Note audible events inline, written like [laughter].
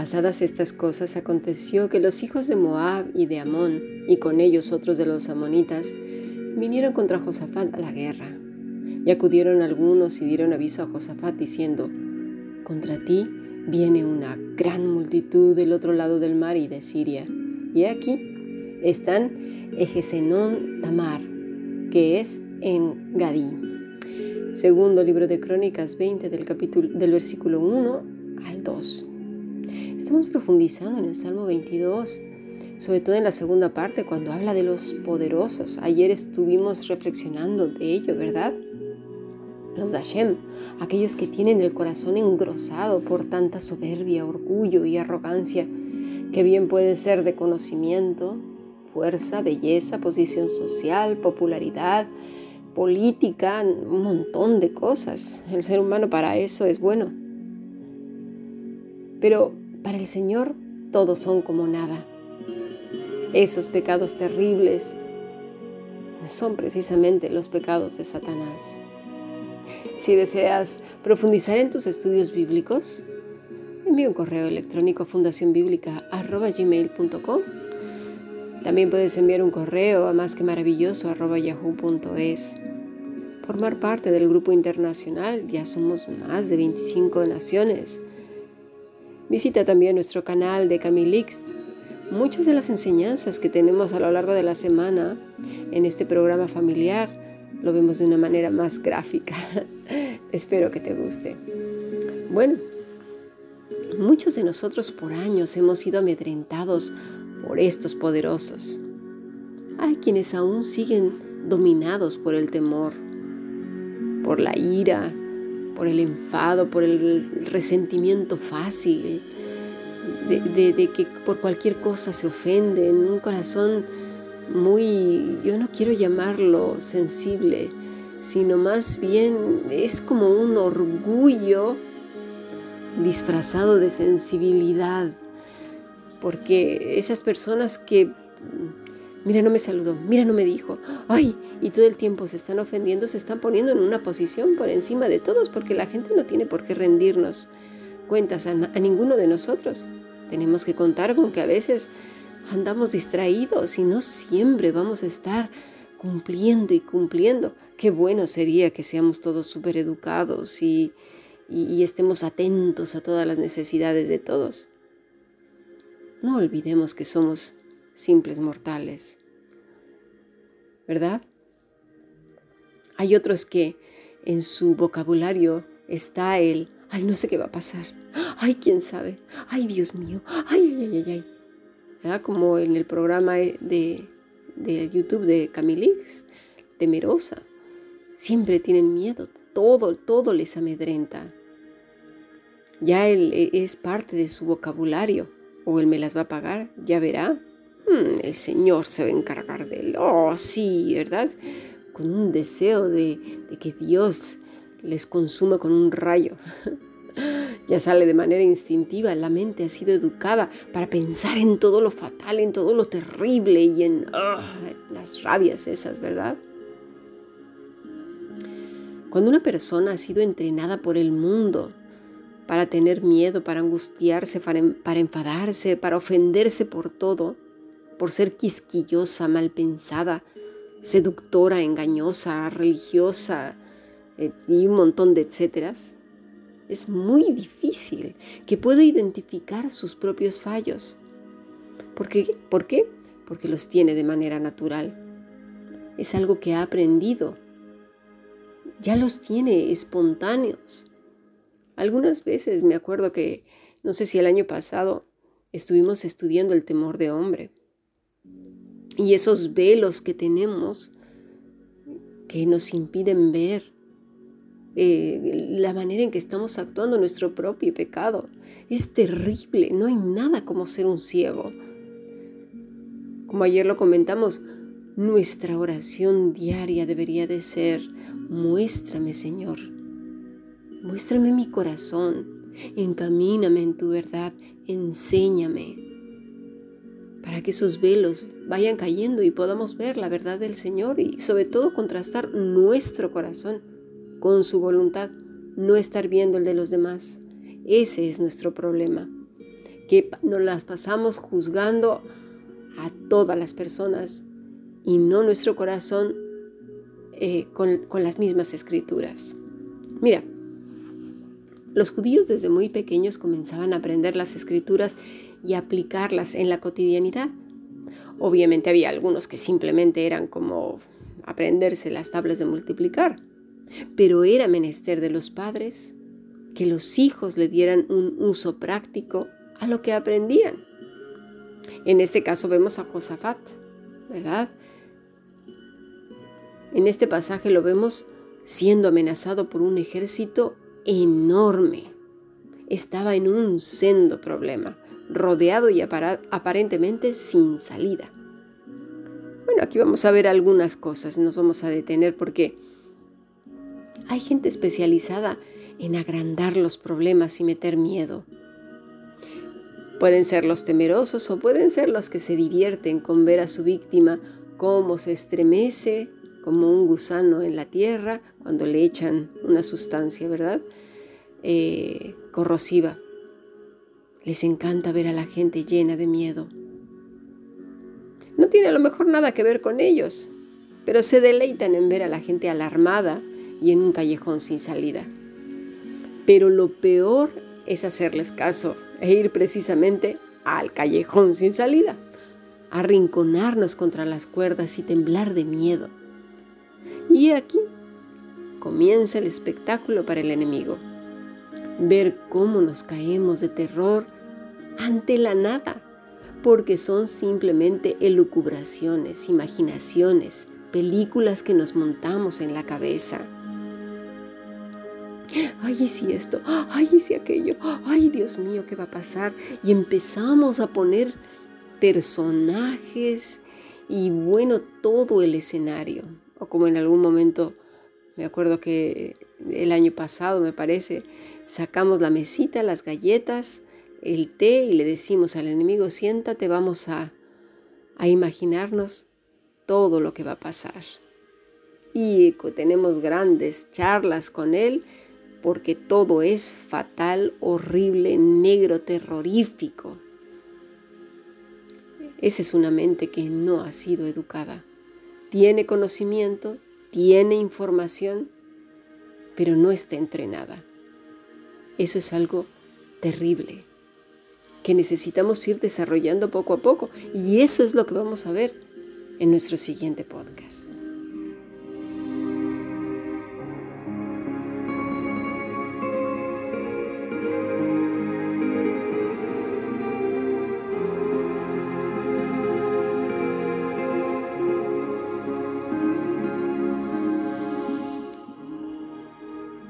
Pasadas estas cosas, aconteció que los hijos de Moab y de Amón, y con ellos otros de los amonitas, vinieron contra Josafat a la guerra. Y acudieron algunos y dieron aviso a Josafat diciendo, Contra ti viene una gran multitud del otro lado del mar y de Siria. Y aquí están Ejesenón Tamar, que es en Gadí. Segundo libro de Crónicas 20 del, capítulo, del versículo 1 al 2. Estamos profundizando en el Salmo 22, sobre todo en la segunda parte, cuando habla de los poderosos. Ayer estuvimos reflexionando de ello, ¿verdad? Los Dashem, aquellos que tienen el corazón engrosado por tanta soberbia, orgullo y arrogancia, que bien puede ser de conocimiento, fuerza, belleza, posición social, popularidad, política, un montón de cosas. El ser humano para eso es bueno. Pero para el Señor todos son como nada. Esos pecados terribles son precisamente los pecados de Satanás. Si deseas profundizar en tus estudios bíblicos, envía un correo electrónico a fundacionbiblica.gmail.com También puedes enviar un correo a más que maravilloso. Formar parte del grupo internacional, ya somos más de 25 naciones Visita también nuestro canal de Camilix. Muchas de las enseñanzas que tenemos a lo largo de la semana en este programa familiar lo vemos de una manera más gráfica. [laughs] Espero que te guste. Bueno, muchos de nosotros por años hemos sido amedrentados por estos poderosos. Hay quienes aún siguen dominados por el temor, por la ira, por el enfado, por el resentimiento fácil, de, que por cualquier cosa se ofende, en un corazón muy, yo no quiero llamarlo sensible, sino más bien es como un orgullo disfrazado de sensibilidad, porque esas personas que mira, no me saludó, mira, no me dijo, ay, y todo el tiempo se están ofendiendo, se están poniendo en una posición por encima de todos, porque la gente no tiene por qué rendirnos cuentas a, ninguno de nosotros. Tenemos que contar con que a veces andamos distraídos y no siempre vamos a estar cumpliendo y cumpliendo. Qué bueno sería que seamos todos súper educados y, y estemos atentos a todas las necesidades de todos. No olvidemos que somos simples mortales. ¿Verdad? Hay otros que en su vocabulario está el, ay, no sé qué va a pasar, ay, quién sabe, ay, Dios mío, ay, ay, ay, ay. ¿Verdad? Como en el programa de, de YouTube de Camilix, temerosa. Siempre tienen miedo, todo, todo les amedrenta. Ya él e, es parte de su vocabulario, o él me las va a pagar, ya verá. Hmm, el Señor se va a encargar de él. Oh, sí, ¿verdad? Con un deseo de, que Dios les consuma con un rayo. [laughs] ya sale de manera instintiva, la mente ha sido educada para pensar en todo lo fatal, en todo lo terrible y en ah, las rabias esas, ¿verdad? Cuando una persona ha sido entrenada por el mundo para tener miedo, para angustiarse, para enfadarse, para ofenderse por todo, por ser quisquillosa, mal pensada, seductora, engañosa, religiosa eh, y un montón de etcéteras, es muy difícil que pueda identificar sus propios fallos. ¿Por qué? ¿Por qué? Porque los tiene de manera natural. Es algo que ha aprendido. Ya los tiene espontáneos. Algunas veces me acuerdo que, no sé si el año pasado, estuvimos estudiando el temor de hombre y esos velos que tenemos que nos impiden ver eh, la manera en que estamos actuando nuestro propio pecado. Es terrible, no hay nada como ser un ciego. Como ayer lo comentamos, nuestra oración diaria debería de ser, muéstrame Señor, muéstrame mi corazón, encamíname en tu verdad, enséñame para que esos velos vayan cayendo y podamos ver la verdad del Señor y sobre todo contrastar nuestro corazón con su voluntad, no estar viendo el de los demás. Ese es nuestro problema, que nos las pasamos juzgando a todas las personas y no nuestro corazón eh, con, con las mismas escrituras. Mira, los judíos desde muy pequeños comenzaban a aprender las escrituras y aplicarlas en la cotidianidad. Obviamente había algunos que simplemente eran como aprenderse las tablas de multiplicar, pero era menester de los padres que los hijos le dieran un uso práctico a lo que aprendían. En este caso vemos a Josafat, ¿verdad? En este pasaje lo vemos siendo amenazado por un ejército enorme. Estaba en un sendo problema, rodeado y aparentemente sin salida. Bueno, aquí vamos a ver algunas cosas, nos vamos a detener porque hay gente especializada en agrandar los problemas y meter miedo. Pueden ser los temerosos o pueden ser los que se divierten con ver a su víctima cómo se estremece como un gusano en la tierra cuando le echan una sustancia, ¿verdad? Eh, corrosiva. Les encanta ver a la gente llena de miedo. No tiene a lo mejor nada que ver con ellos, pero se deleitan en ver a la gente alarmada y en un callejón sin salida. Pero lo peor es hacerles caso e ir precisamente al callejón sin salida, arrinconarnos contra las cuerdas y temblar de miedo. Y aquí comienza el espectáculo para el enemigo. Ver cómo nos caemos de terror ante la nada, porque son simplemente elucubraciones, imaginaciones, películas que nos montamos en la cabeza. Ay, ¿y si esto? Ay, ¿y si aquello? Ay, Dios mío, ¿qué va a pasar? Y empezamos a poner personajes y bueno, todo el escenario o como en algún momento, me acuerdo que el año pasado, me parece, sacamos la mesita, las galletas, el té y le decimos al enemigo, siéntate, vamos a, a imaginarnos todo lo que va a pasar. Y tenemos grandes charlas con él porque todo es fatal, horrible, negro, terrorífico. Esa es una mente que no ha sido educada tiene conocimiento, tiene información, pero no está entrenada. Eso es algo terrible que necesitamos ir desarrollando poco a poco y eso es lo que vamos a ver en nuestro siguiente podcast.